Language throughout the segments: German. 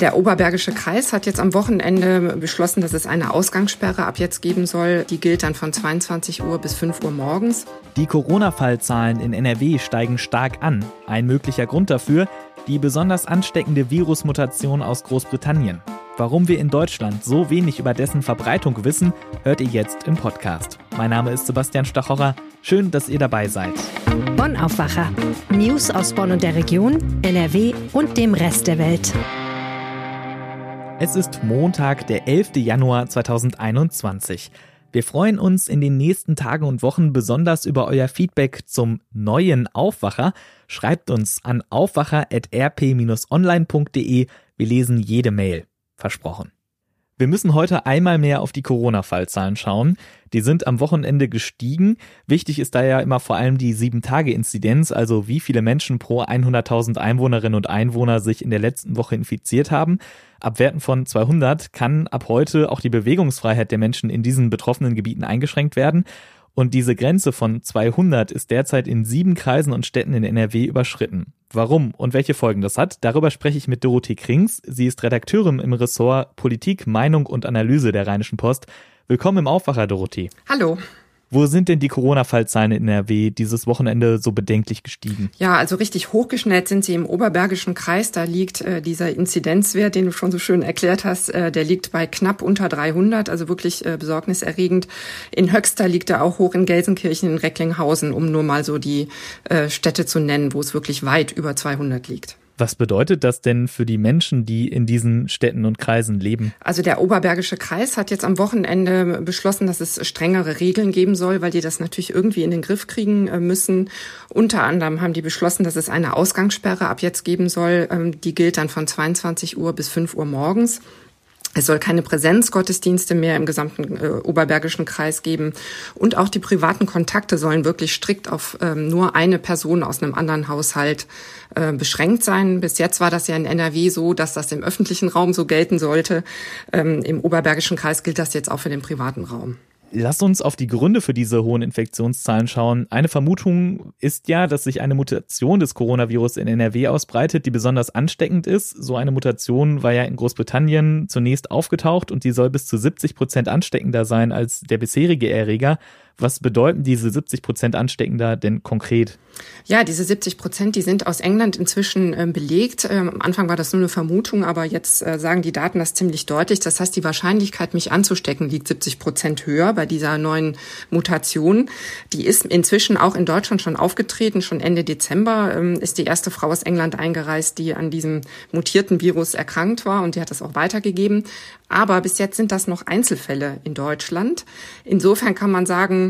Der Oberbergische Kreis hat jetzt am Wochenende beschlossen, dass es eine Ausgangssperre ab jetzt geben soll. Die gilt dann von 22 Uhr bis 5 Uhr morgens. Die Corona-Fallzahlen in NRW steigen stark an. Ein möglicher Grund dafür, die besonders ansteckende Virusmutation aus Großbritannien. Warum wir in Deutschland so wenig über dessen Verbreitung wissen, hört ihr jetzt im Podcast. Mein Name ist Sebastian Stachorer. Schön, dass ihr dabei seid. Bonn Aufwacher. News aus Bonn und der Region, NRW und dem Rest der Welt. Es ist Montag, der 11. Januar 2021. Wir freuen uns in den nächsten Tagen und Wochen besonders über euer Feedback zum neuen Aufwacher. Schreibt uns an aufwacher.rp-online.de. Wir lesen jede Mail. Versprochen. Wir müssen heute einmal mehr auf die Corona-Fallzahlen schauen. Die sind am Wochenende gestiegen. Wichtig ist da ja immer vor allem die 7-Tage-Inzidenz, also wie viele Menschen pro 100.000 Einwohnerinnen und Einwohner sich in der letzten Woche infiziert haben. Ab Werten von 200 kann ab heute auch die Bewegungsfreiheit der Menschen in diesen betroffenen Gebieten eingeschränkt werden. Und diese Grenze von 200 ist derzeit in sieben Kreisen und Städten in NRW überschritten. Warum und welche Folgen das hat, darüber spreche ich mit Dorothee Krings. Sie ist Redakteurin im Ressort Politik, Meinung und Analyse der Rheinischen Post. Willkommen im Aufwacher, Dorothee. Hallo. Wo sind denn die Corona-Fallzahlen in NRW dieses Wochenende so bedenklich gestiegen? Ja, also richtig hochgeschnellt sind sie im Oberbergischen Kreis. Da liegt äh, dieser Inzidenzwert, den du schon so schön erklärt hast, äh, der liegt bei knapp unter 300, also wirklich äh, besorgniserregend. In Höxter liegt er auch hoch in Gelsenkirchen, in Recklinghausen, um nur mal so die äh, Städte zu nennen, wo es wirklich weit über 200 liegt. Was bedeutet das denn für die Menschen, die in diesen Städten und Kreisen leben? Also der Oberbergische Kreis hat jetzt am Wochenende beschlossen, dass es strengere Regeln geben soll, weil die das natürlich irgendwie in den Griff kriegen äh, müssen. Unter anderem haben die beschlossen, dass es eine Ausgangssperre ab jetzt geben soll. Ähm, die gilt dann von 22 Uhr bis 5 Uhr morgens. Es soll keine Präsenzgottesdienste mehr im gesamten äh, Oberbergischen Kreis geben. Und auch die privaten Kontakte sollen wirklich strikt auf ähm, nur eine Person aus einem anderen Haushalt äh, beschränkt sein. Bis jetzt war das ja in NRW so, dass das im öffentlichen Raum so gelten sollte. Ähm, Im Oberbergischen Kreis gilt das jetzt auch für den privaten Raum. Lass uns auf die Gründe für diese hohen Infektionszahlen schauen. Eine Vermutung ist ja, dass sich eine Mutation des Coronavirus in NRW ausbreitet, die besonders ansteckend ist. So eine Mutation war ja in Großbritannien zunächst aufgetaucht und die soll bis zu 70 Prozent ansteckender sein als der bisherige Erreger. Was bedeuten diese 70 Prozent ansteckender denn konkret? Ja, diese 70 Prozent, die sind aus England inzwischen äh, belegt. Ähm, am Anfang war das nur eine Vermutung, aber jetzt äh, sagen die Daten das ziemlich deutlich. Das heißt, die Wahrscheinlichkeit, mich anzustecken, liegt 70 Prozent höher bei dieser neuen Mutation. Die ist inzwischen auch in Deutschland schon aufgetreten. Schon Ende Dezember ähm, ist die erste Frau aus England eingereist, die an diesem mutierten Virus erkrankt war und die hat das auch weitergegeben. Aber bis jetzt sind das noch Einzelfälle in Deutschland. Insofern kann man sagen,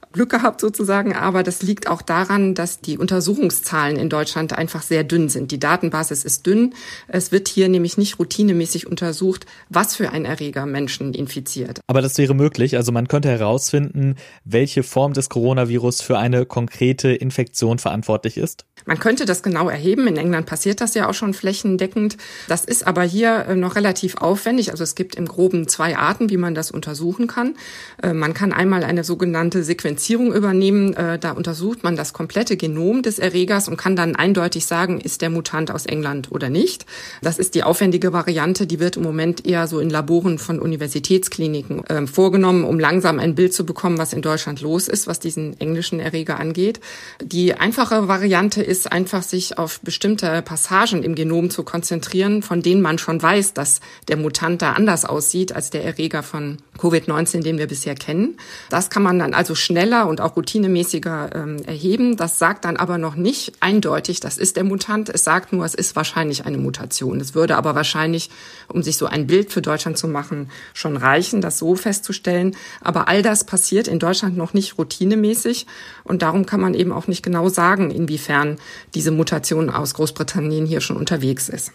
Glück gehabt sozusagen, aber das liegt auch daran, dass die Untersuchungszahlen in Deutschland einfach sehr dünn sind. Die Datenbasis ist dünn. Es wird hier nämlich nicht routinemäßig untersucht, was für ein Erreger Menschen infiziert. Aber das wäre möglich. Also man könnte herausfinden, welche Form des Coronavirus für eine konkrete Infektion verantwortlich ist. Man könnte das genau erheben. In England passiert das ja auch schon flächendeckend. Das ist aber hier äh, noch relativ aufwendig. Also es gibt im Groben zwei Arten, wie man das untersuchen kann. Äh, man kann einmal eine sogenannte Sequenzierung übernehmen. Äh, da untersucht man das komplette Genom des Erregers und kann dann eindeutig sagen, ist der Mutant aus England oder nicht. Das ist die aufwendige Variante. Die wird im Moment eher so in Laboren von Universitätskliniken vorgenommen, um langsam ein Bild zu bekommen, was in Deutschland los ist, was diesen englischen Erreger angeht. Die einfache Variante ist einfach, sich auf bestimmte Passagen im Genom zu konzentrieren, von denen man schon weiß, dass der Mutant da anders aussieht als der Erreger von Covid-19, den wir bisher kennen. Das kann man dann also schneller und auch routinemäßiger ähm, erheben. Das sagt dann aber noch nicht eindeutig, das ist der Mutant. Es sagt nur, es ist wahrscheinlich eine Mutation. Es würde aber wahrscheinlich, um sich so ein Bild für Deutschland zu machen, schon reichen, das so festzustellen. Aber all das passiert in Deutschland noch nicht routinemäßig und darum kann man eben auch nicht genau sagen, inwiefern diese Mutation aus Großbritannien hier schon unterwegs ist.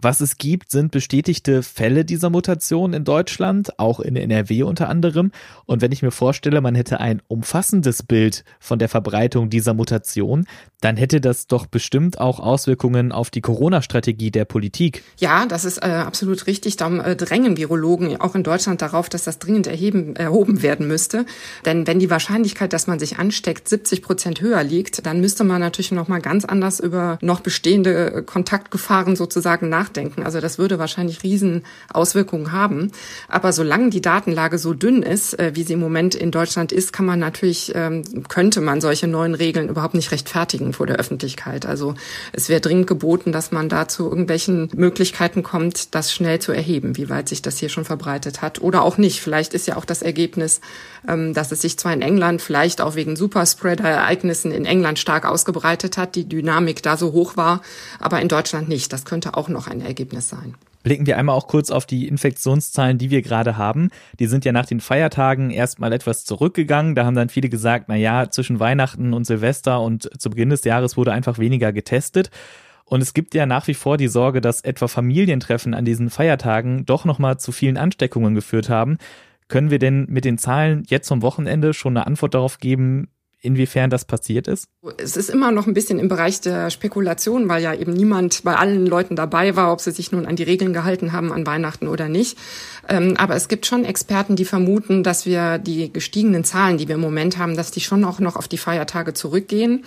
Was es gibt, sind bestätigte Fälle dieser Mutation in Deutschland, auch in NRW unter anderem. Und wenn ich mir vorstelle, man hätte ein umfassendes Bild von der Verbreitung dieser Mutation, dann hätte das doch bestimmt auch Auswirkungen auf die Corona-Strategie der Politik. Ja, das ist äh, absolut richtig. Darum äh, drängen Virologen auch in Deutschland darauf, dass das dringend erheben, erhoben werden müsste. Denn wenn die Wahrscheinlichkeit, dass man sich ansteckt, 70 Prozent höher liegt, dann müsste man natürlich noch mal ganz anders über noch bestehende Kontaktgefahren sozusagen nach nachdenken. Also das würde wahrscheinlich riesen Auswirkungen haben. Aber solange die Datenlage so dünn ist, äh, wie sie im Moment in Deutschland ist, kann man natürlich, ähm, könnte man solche neuen Regeln überhaupt nicht rechtfertigen vor der Öffentlichkeit. Also es wäre dringend geboten, dass man da zu irgendwelchen Möglichkeiten kommt, das schnell zu erheben, wie weit sich das hier schon verbreitet hat oder auch nicht. Vielleicht ist ja auch das Ergebnis, ähm, dass es sich zwar in England vielleicht auch wegen Superspreader-Ereignissen in England stark ausgebreitet hat, die Dynamik da so hoch war, aber in Deutschland nicht. Das könnte auch noch ein Ergebnis sein. Blicken wir einmal auch kurz auf die Infektionszahlen, die wir gerade haben. Die sind ja nach den Feiertagen erstmal etwas zurückgegangen. Da haben dann viele gesagt, na ja, zwischen Weihnachten und Silvester und zu Beginn des Jahres wurde einfach weniger getestet. Und es gibt ja nach wie vor die Sorge, dass etwa Familientreffen an diesen Feiertagen doch nochmal zu vielen Ansteckungen geführt haben. Können wir denn mit den Zahlen jetzt vom Wochenende schon eine Antwort darauf geben, inwiefern das passiert ist? Es ist immer noch ein bisschen im Bereich der Spekulation, weil ja eben niemand bei allen Leuten dabei war, ob sie sich nun an die Regeln gehalten haben an Weihnachten oder nicht. Ähm, aber es gibt schon Experten, die vermuten, dass wir die gestiegenen Zahlen, die wir im Moment haben, dass die schon auch noch auf die Feiertage zurückgehen,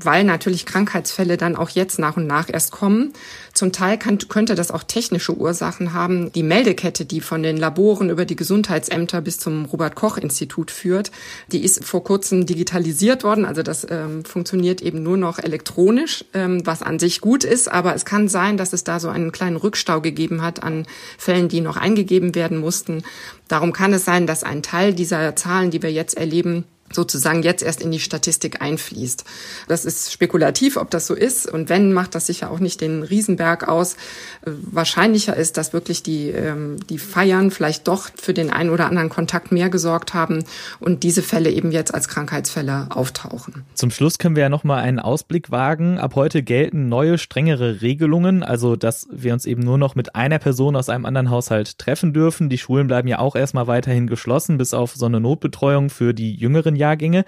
weil natürlich Krankheitsfälle dann auch jetzt nach und nach erst kommen. Zum Teil kann, könnte das auch technische Ursachen haben. Die Meldekette, die von den Laboren über die Gesundheitsämter bis zum Robert Koch Institut führt, die ist vor kurzem digitalisiert worden. Also das ähm, funktioniert eben nur noch elektronisch, ähm, was an sich gut ist. Aber es kann sein, dass es da so einen kleinen Rückstau gegeben hat an Fällen, die noch eingegeben werden mussten. Darum kann es sein, dass ein Teil dieser Zahlen, die wir jetzt erleben, sozusagen jetzt erst in die Statistik einfließt. Das ist spekulativ, ob das so ist. Und wenn, macht das sicher auch nicht den Riesenberg aus. Wahrscheinlicher ist, dass wirklich die, ähm, die Feiern vielleicht doch für den einen oder anderen Kontakt mehr gesorgt haben und diese Fälle eben jetzt als Krankheitsfälle auftauchen. Zum Schluss können wir ja nochmal einen Ausblick wagen. Ab heute gelten neue, strengere Regelungen, also dass wir uns eben nur noch mit einer Person aus einem anderen Haushalt treffen dürfen. Die Schulen bleiben ja auch erstmal weiterhin geschlossen, bis auf so eine Notbetreuung für die jüngeren Jahrgänge.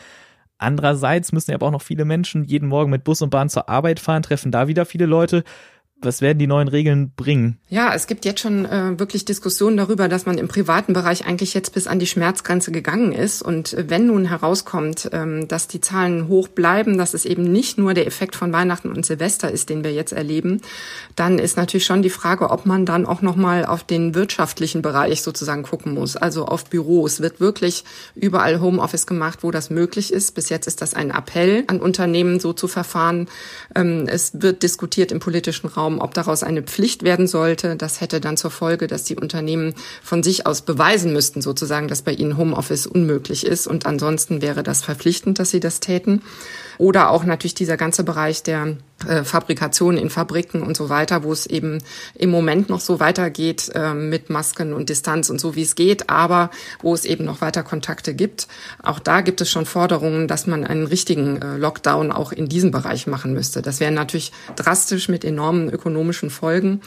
Andererseits müssen ja aber auch noch viele Menschen jeden Morgen mit Bus und Bahn zur Arbeit fahren, treffen da wieder viele Leute was werden die neuen Regeln bringen? Ja, es gibt jetzt schon äh, wirklich Diskussionen darüber, dass man im privaten Bereich eigentlich jetzt bis an die Schmerzgrenze gegangen ist. Und äh, wenn nun herauskommt, ähm, dass die Zahlen hoch bleiben, dass es eben nicht nur der Effekt von Weihnachten und Silvester ist, den wir jetzt erleben, dann ist natürlich schon die Frage, ob man dann auch nochmal auf den wirtschaftlichen Bereich sozusagen gucken muss. Also auf Büros wird wirklich überall Homeoffice gemacht, wo das möglich ist. Bis jetzt ist das ein Appell an Unternehmen, so zu verfahren. Ähm, es wird diskutiert im politischen Raum Raum, ob daraus eine Pflicht werden sollte. Das hätte dann zur Folge, dass die Unternehmen von sich aus beweisen müssten, sozusagen, dass bei ihnen Homeoffice unmöglich ist. Und ansonsten wäre das verpflichtend, dass sie das täten. Oder auch natürlich dieser ganze Bereich der äh, Fabrikation in Fabriken und so weiter, wo es eben im Moment noch so weitergeht äh, mit Masken und Distanz und so wie es geht, aber wo es eben noch weiter Kontakte gibt. Auch da gibt es schon Forderungen, dass man einen richtigen äh, Lockdown auch in diesem Bereich machen müsste. Das wäre natürlich drastisch mit enormen ökonomischen Folgen.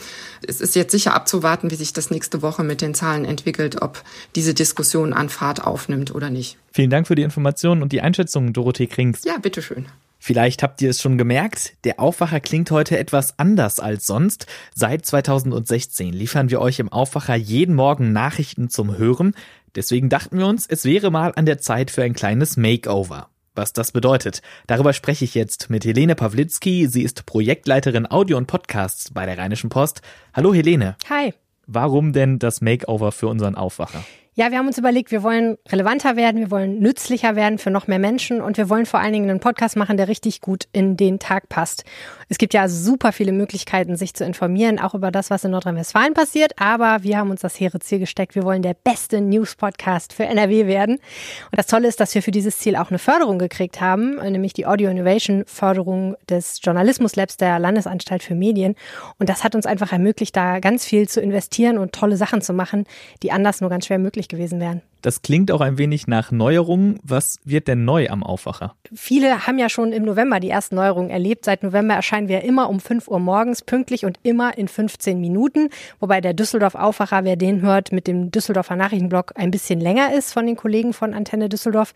Es ist jetzt sicher abzuwarten, wie sich das nächste Woche mit den Zahlen entwickelt, ob diese Diskussion an Fahrt aufnimmt oder nicht. Vielen Dank für die Informationen und die Einschätzung, Dorothee Krings. Ja, bitteschön. Vielleicht habt ihr es schon gemerkt, der Aufwacher klingt heute etwas anders als sonst. Seit 2016 liefern wir euch im Aufwacher jeden Morgen Nachrichten zum Hören. Deswegen dachten wir uns, es wäre mal an der Zeit für ein kleines Makeover. Was das bedeutet, darüber spreche ich jetzt mit Helene Pawlitzki. Sie ist Projektleiterin Audio und Podcasts bei der Rheinischen Post. Hallo Helene. Hi. Warum denn das Makeover für unseren Aufwacher? Ja, wir haben uns überlegt, wir wollen relevanter werden, wir wollen nützlicher werden für noch mehr Menschen und wir wollen vor allen Dingen einen Podcast machen, der richtig gut in den Tag passt. Es gibt ja super viele Möglichkeiten, sich zu informieren, auch über das, was in Nordrhein-Westfalen passiert, aber wir haben uns das hehre Ziel gesteckt, wir wollen der beste News-Podcast für NRW werden. Und das Tolle ist, dass wir für dieses Ziel auch eine Förderung gekriegt haben, nämlich die Audio Innovation Förderung des Journalismus Labs der Landesanstalt für Medien. Und das hat uns einfach ermöglicht, da ganz viel zu investieren und tolle Sachen zu machen, die anders nur ganz schwer möglich gewesen wären. Das klingt auch ein wenig nach Neuerungen. Was wird denn neu am Aufwacher? Viele haben ja schon im November die ersten Neuerungen erlebt. Seit November erscheinen wir immer um 5 Uhr morgens pünktlich und immer in 15 Minuten. Wobei der Düsseldorf Aufwacher, wer den hört, mit dem Düsseldorfer Nachrichtenblock ein bisschen länger ist von den Kollegen von Antenne Düsseldorf.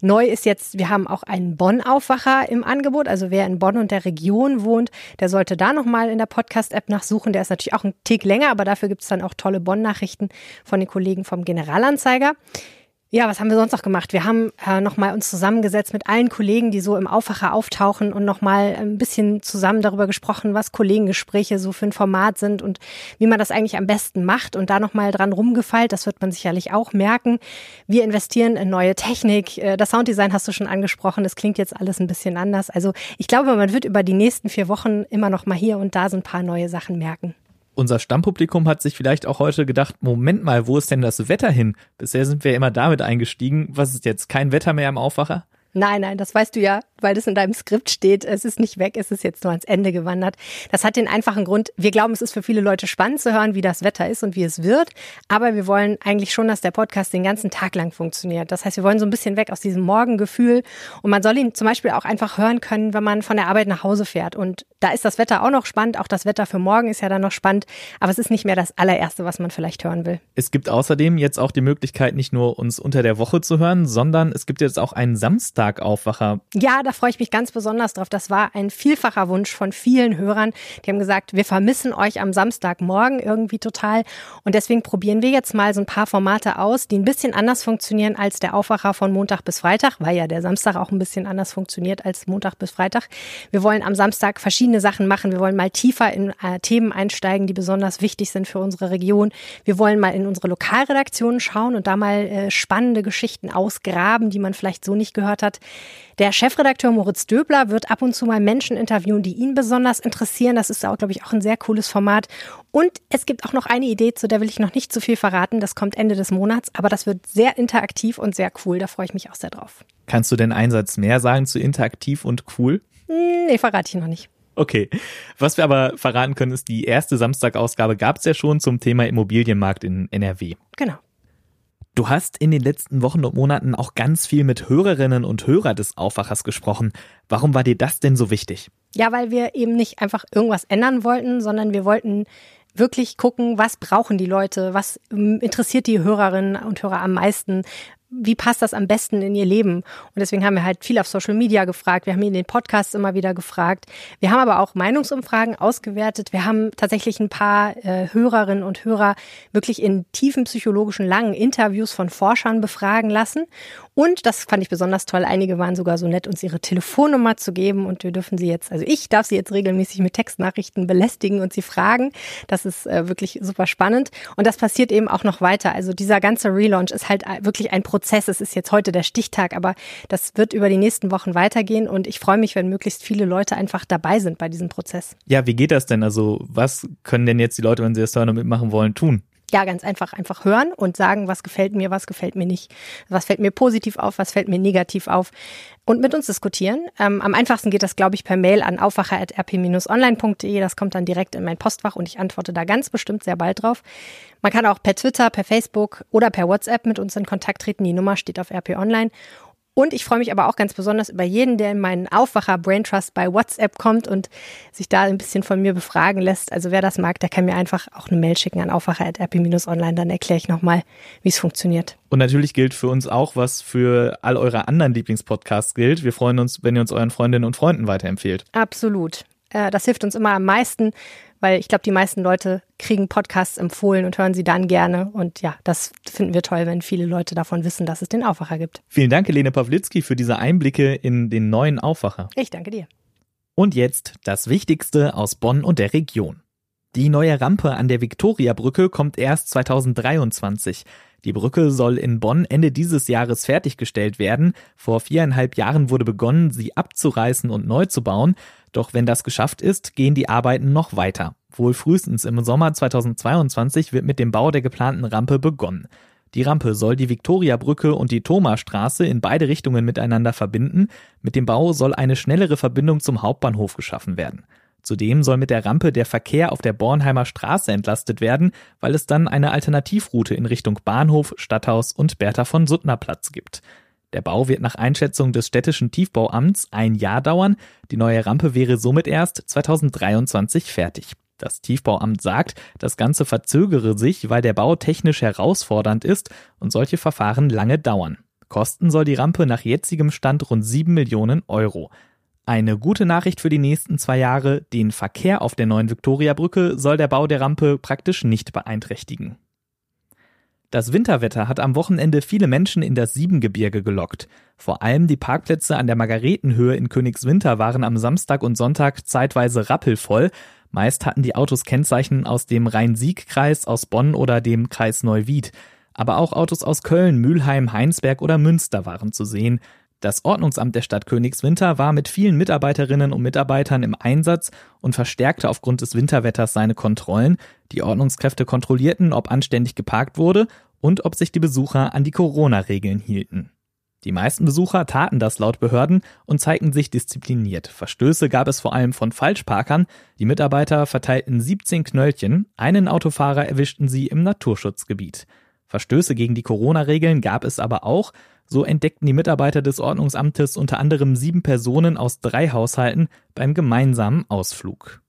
Neu ist jetzt, wir haben auch einen Bonn-Aufwacher im Angebot. Also wer in Bonn und der Region wohnt, der sollte da nochmal in der Podcast-App nachsuchen. Der ist natürlich auch ein Tick länger, aber dafür gibt es dann auch tolle Bonn-Nachrichten von den Kollegen vom Generalanzeiger. Ja, was haben wir sonst noch gemacht? Wir haben äh, nochmal uns zusammengesetzt mit allen Kollegen, die so im Aufwacher auftauchen und nochmal ein bisschen zusammen darüber gesprochen, was Kollegengespräche so für ein Format sind und wie man das eigentlich am besten macht und da nochmal dran rumgefeilt. Das wird man sicherlich auch merken. Wir investieren in neue Technik. Äh, das Sounddesign hast du schon angesprochen. Das klingt jetzt alles ein bisschen anders. Also ich glaube, man wird über die nächsten vier Wochen immer noch mal hier und da so ein paar neue Sachen merken. Unser Stammpublikum hat sich vielleicht auch heute gedacht, Moment mal, wo ist denn das Wetter hin? Bisher sind wir immer damit eingestiegen. Was ist jetzt kein Wetter mehr im Aufwacher? Nein, nein, das weißt du ja, weil das in deinem Skript steht. Es ist nicht weg, es ist jetzt nur ans Ende gewandert. Das hat den einfachen Grund, wir glauben, es ist für viele Leute spannend zu hören, wie das Wetter ist und wie es wird. Aber wir wollen eigentlich schon, dass der Podcast den ganzen Tag lang funktioniert. Das heißt, wir wollen so ein bisschen weg aus diesem Morgengefühl. Und man soll ihn zum Beispiel auch einfach hören können, wenn man von der Arbeit nach Hause fährt. Und da ist das Wetter auch noch spannend. Auch das Wetter für morgen ist ja dann noch spannend. Aber es ist nicht mehr das allererste, was man vielleicht hören will. Es gibt außerdem jetzt auch die Möglichkeit, nicht nur uns unter der Woche zu hören, sondern es gibt jetzt auch einen Samstag Aufwacher. Ja, da freue ich mich ganz besonders drauf. Das war ein vielfacher Wunsch von vielen Hörern. Die haben gesagt, wir vermissen euch am Samstagmorgen irgendwie total. Und deswegen probieren wir jetzt mal so ein paar Formate aus, die ein bisschen anders funktionieren als der Aufwacher von Montag bis Freitag, weil ja der Samstag auch ein bisschen anders funktioniert als Montag bis Freitag. Wir wollen am Samstag verschiedene Sachen machen. Wir wollen mal tiefer in äh, Themen einsteigen, die besonders wichtig sind für unsere Region. Wir wollen mal in unsere Lokalredaktionen schauen und da mal äh, spannende Geschichten ausgraben, die man vielleicht so nicht gehört hat hat. Der Chefredakteur Moritz Döbler wird ab und zu mal Menschen interviewen, die ihn besonders interessieren. Das ist auch, glaube ich, auch ein sehr cooles Format. Und es gibt auch noch eine Idee, zu der will ich noch nicht zu viel verraten. Das kommt Ende des Monats, aber das wird sehr interaktiv und sehr cool. Da freue ich mich auch sehr drauf. Kannst du denn einen Satz mehr sagen zu interaktiv und cool? Hm, nee, verrate ich noch nicht. Okay. Was wir aber verraten können, ist, die erste Samstagausgabe gab es ja schon zum Thema Immobilienmarkt in NRW. Genau. Du hast in den letzten Wochen und Monaten auch ganz viel mit Hörerinnen und Hörern des Aufwachers gesprochen. Warum war dir das denn so wichtig? Ja, weil wir eben nicht einfach irgendwas ändern wollten, sondern wir wollten wirklich gucken, was brauchen die Leute, was ähm, interessiert die Hörerinnen und Hörer am meisten, wie passt das am besten in ihr Leben? Und deswegen haben wir halt viel auf Social Media gefragt. Wir haben in den Podcasts immer wieder gefragt. Wir haben aber auch Meinungsumfragen ausgewertet. Wir haben tatsächlich ein paar äh, Hörerinnen und Hörer wirklich in tiefen psychologischen langen Interviews von Forschern befragen lassen. Und das fand ich besonders toll. Einige waren sogar so nett, uns ihre Telefonnummer zu geben. Und wir dürfen sie jetzt, also ich darf sie jetzt regelmäßig mit Textnachrichten belästigen und sie fragen. Das ist äh, wirklich super spannend. Und das passiert eben auch noch weiter. Also dieser ganze Relaunch ist halt äh, wirklich ein Prozess. Es ist jetzt heute der Stichtag, aber das wird über die nächsten Wochen weitergehen. Und ich freue mich, wenn möglichst viele Leute einfach dabei sind bei diesem Prozess. Ja, wie geht das denn? Also was können denn jetzt die Leute, wenn sie das und mitmachen wollen, tun? Ja, ganz einfach, einfach hören und sagen, was gefällt mir, was gefällt mir nicht, was fällt mir positiv auf, was fällt mir negativ auf und mit uns diskutieren. Ähm, am einfachsten geht das, glaube ich, per Mail an aufwacher.rp-online.de. Das kommt dann direkt in mein Postfach und ich antworte da ganz bestimmt sehr bald drauf. Man kann auch per Twitter, per Facebook oder per WhatsApp mit uns in Kontakt treten. Die Nummer steht auf RP Online. Und ich freue mich aber auch ganz besonders über jeden, der in meinen Aufwacher Brain Trust bei WhatsApp kommt und sich da ein bisschen von mir befragen lässt. Also wer das mag, der kann mir einfach auch eine Mail schicken an aufwacher.rp-online. Dann erkläre ich nochmal, wie es funktioniert. Und natürlich gilt für uns auch, was für all eure anderen Lieblingspodcasts gilt. Wir freuen uns, wenn ihr uns euren Freundinnen und Freunden weiterempfehlt. Absolut. Äh, das hilft uns immer am meisten, weil ich glaube, die meisten Leute kriegen Podcasts empfohlen und hören sie dann gerne. Und ja, das finden wir toll, wenn viele Leute davon wissen, dass es den Aufwacher gibt. Vielen Dank, Helene Pawlitzki, für diese Einblicke in den neuen Aufwacher. Ich danke dir. Und jetzt das Wichtigste aus Bonn und der Region. Die neue Rampe an der Viktoriabrücke kommt erst 2023. Die Brücke soll in Bonn Ende dieses Jahres fertiggestellt werden. Vor viereinhalb Jahren wurde begonnen, sie abzureißen und neu zu bauen. Doch wenn das geschafft ist, gehen die Arbeiten noch weiter. Wohl frühestens im Sommer 2022 wird mit dem Bau der geplanten Rampe begonnen. Die Rampe soll die Viktoriabrücke und die Thomasstraße in beide Richtungen miteinander verbinden. Mit dem Bau soll eine schnellere Verbindung zum Hauptbahnhof geschaffen werden. Zudem soll mit der Rampe der Verkehr auf der Bornheimer Straße entlastet werden, weil es dann eine Alternativroute in Richtung Bahnhof, Stadthaus und Bertha von Suttner Platz gibt. Der Bau wird nach Einschätzung des städtischen Tiefbauamts ein Jahr dauern. Die neue Rampe wäre somit erst 2023 fertig. Das Tiefbauamt sagt, das Ganze verzögere sich, weil der Bau technisch herausfordernd ist und solche Verfahren lange dauern. Kosten soll die Rampe nach jetzigem Stand rund 7 Millionen Euro. Eine gute Nachricht für die nächsten zwei Jahre, den Verkehr auf der neuen Viktoriabrücke soll der Bau der Rampe praktisch nicht beeinträchtigen. Das Winterwetter hat am Wochenende viele Menschen in das Siebengebirge gelockt. Vor allem die Parkplätze an der Margaretenhöhe in Königswinter waren am Samstag und Sonntag zeitweise rappelvoll. Meist hatten die Autos Kennzeichen aus dem Rhein-Sieg-Kreis, aus Bonn oder dem Kreis Neuwied. Aber auch Autos aus Köln, Mülheim, Heinsberg oder Münster waren zu sehen. Das Ordnungsamt der Stadt Königswinter war mit vielen Mitarbeiterinnen und Mitarbeitern im Einsatz und verstärkte aufgrund des Winterwetters seine Kontrollen. Die Ordnungskräfte kontrollierten, ob anständig geparkt wurde und ob sich die Besucher an die Corona-Regeln hielten. Die meisten Besucher taten das laut Behörden und zeigten sich diszipliniert. Verstöße gab es vor allem von Falschparkern. Die Mitarbeiter verteilten 17 Knöllchen, einen Autofahrer erwischten sie im Naturschutzgebiet. Verstöße gegen die Corona-Regeln gab es aber auch. So entdeckten die Mitarbeiter des Ordnungsamtes unter anderem sieben Personen aus drei Haushalten beim gemeinsamen Ausflug.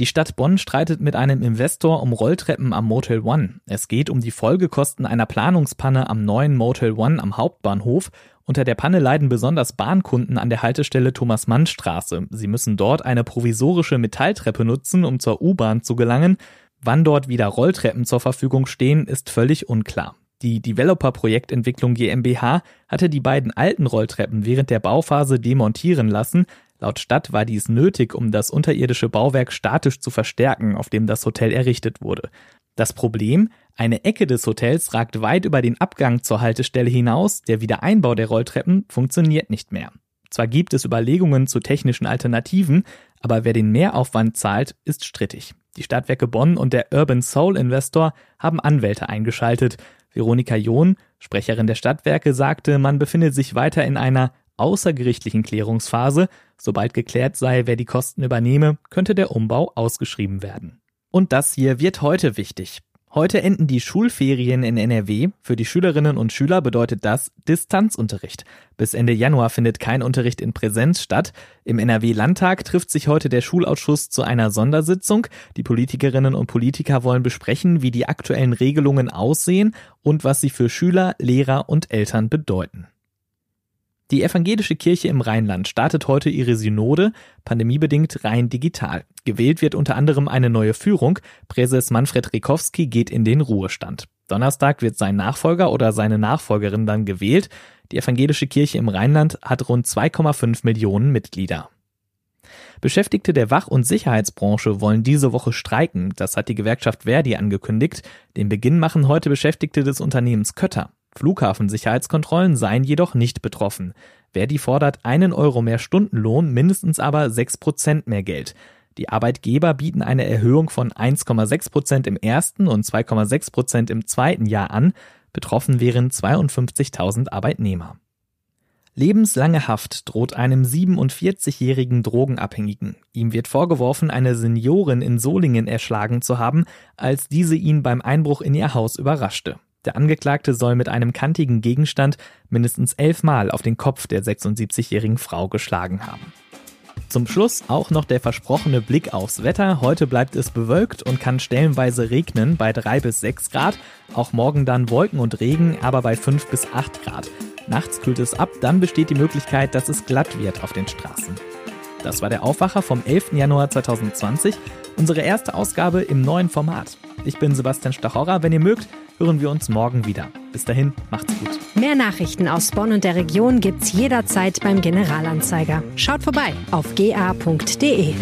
Die Stadt Bonn streitet mit einem Investor um Rolltreppen am Motel One. Es geht um die Folgekosten einer Planungspanne am neuen Motel One am Hauptbahnhof. Unter der Panne leiden besonders Bahnkunden an der Haltestelle Thomas-Mann-Straße. Sie müssen dort eine provisorische Metalltreppe nutzen, um zur U-Bahn zu gelangen. Wann dort wieder Rolltreppen zur Verfügung stehen, ist völlig unklar. Die Developer Projektentwicklung GmbH hatte die beiden alten Rolltreppen während der Bauphase demontieren lassen. Laut Stadt war dies nötig, um das unterirdische Bauwerk statisch zu verstärken, auf dem das Hotel errichtet wurde. Das Problem, eine Ecke des Hotels ragt weit über den Abgang zur Haltestelle hinaus, der Wiedereinbau der Rolltreppen funktioniert nicht mehr. Zwar gibt es Überlegungen zu technischen Alternativen, aber wer den Mehraufwand zahlt, ist strittig. Die Stadtwerke Bonn und der Urban Soul Investor haben Anwälte eingeschaltet. Veronika John, Sprecherin der Stadtwerke, sagte, man befinde sich weiter in einer außergerichtlichen Klärungsphase. Sobald geklärt sei, wer die Kosten übernehme, könnte der Umbau ausgeschrieben werden. Und das hier wird heute wichtig. Heute enden die Schulferien in NRW. Für die Schülerinnen und Schüler bedeutet das Distanzunterricht. Bis Ende Januar findet kein Unterricht in Präsenz statt. Im NRW-Landtag trifft sich heute der Schulausschuss zu einer Sondersitzung. Die Politikerinnen und Politiker wollen besprechen, wie die aktuellen Regelungen aussehen und was sie für Schüler, Lehrer und Eltern bedeuten. Die evangelische Kirche im Rheinland startet heute ihre Synode, pandemiebedingt rein digital. Gewählt wird unter anderem eine neue Führung. Präses Manfred Rikowski geht in den Ruhestand. Donnerstag wird sein Nachfolger oder seine Nachfolgerin dann gewählt. Die evangelische Kirche im Rheinland hat rund 2,5 Millionen Mitglieder. Beschäftigte der Wach- und Sicherheitsbranche wollen diese Woche streiken. Das hat die Gewerkschaft Verdi angekündigt. Den Beginn machen heute Beschäftigte des Unternehmens Kötter. Flughafensicherheitskontrollen seien jedoch nicht betroffen. Verdi fordert einen Euro mehr Stundenlohn, mindestens aber sechs Prozent mehr Geld. Die Arbeitgeber bieten eine Erhöhung von 1,6 Prozent im ersten und 2,6 Prozent im zweiten Jahr an. Betroffen wären 52.000 Arbeitnehmer. Lebenslange Haft droht einem 47-jährigen Drogenabhängigen. Ihm wird vorgeworfen, eine Seniorin in Solingen erschlagen zu haben, als diese ihn beim Einbruch in ihr Haus überraschte. Der Angeklagte soll mit einem kantigen Gegenstand mindestens elfmal auf den Kopf der 76-jährigen Frau geschlagen haben. Zum Schluss auch noch der versprochene Blick aufs Wetter. Heute bleibt es bewölkt und kann stellenweise regnen bei 3 bis 6 Grad. Auch morgen dann Wolken und Regen, aber bei 5 bis 8 Grad. Nachts kühlt es ab, dann besteht die Möglichkeit, dass es glatt wird auf den Straßen. Das war der Aufwacher vom 11. Januar 2020, unsere erste Ausgabe im neuen Format. Ich bin Sebastian Stachorra. Wenn ihr mögt, hören wir uns morgen wieder. Bis dahin, macht's gut. Mehr Nachrichten aus Bonn und der Region gibt's jederzeit beim Generalanzeiger. Schaut vorbei auf ga.de.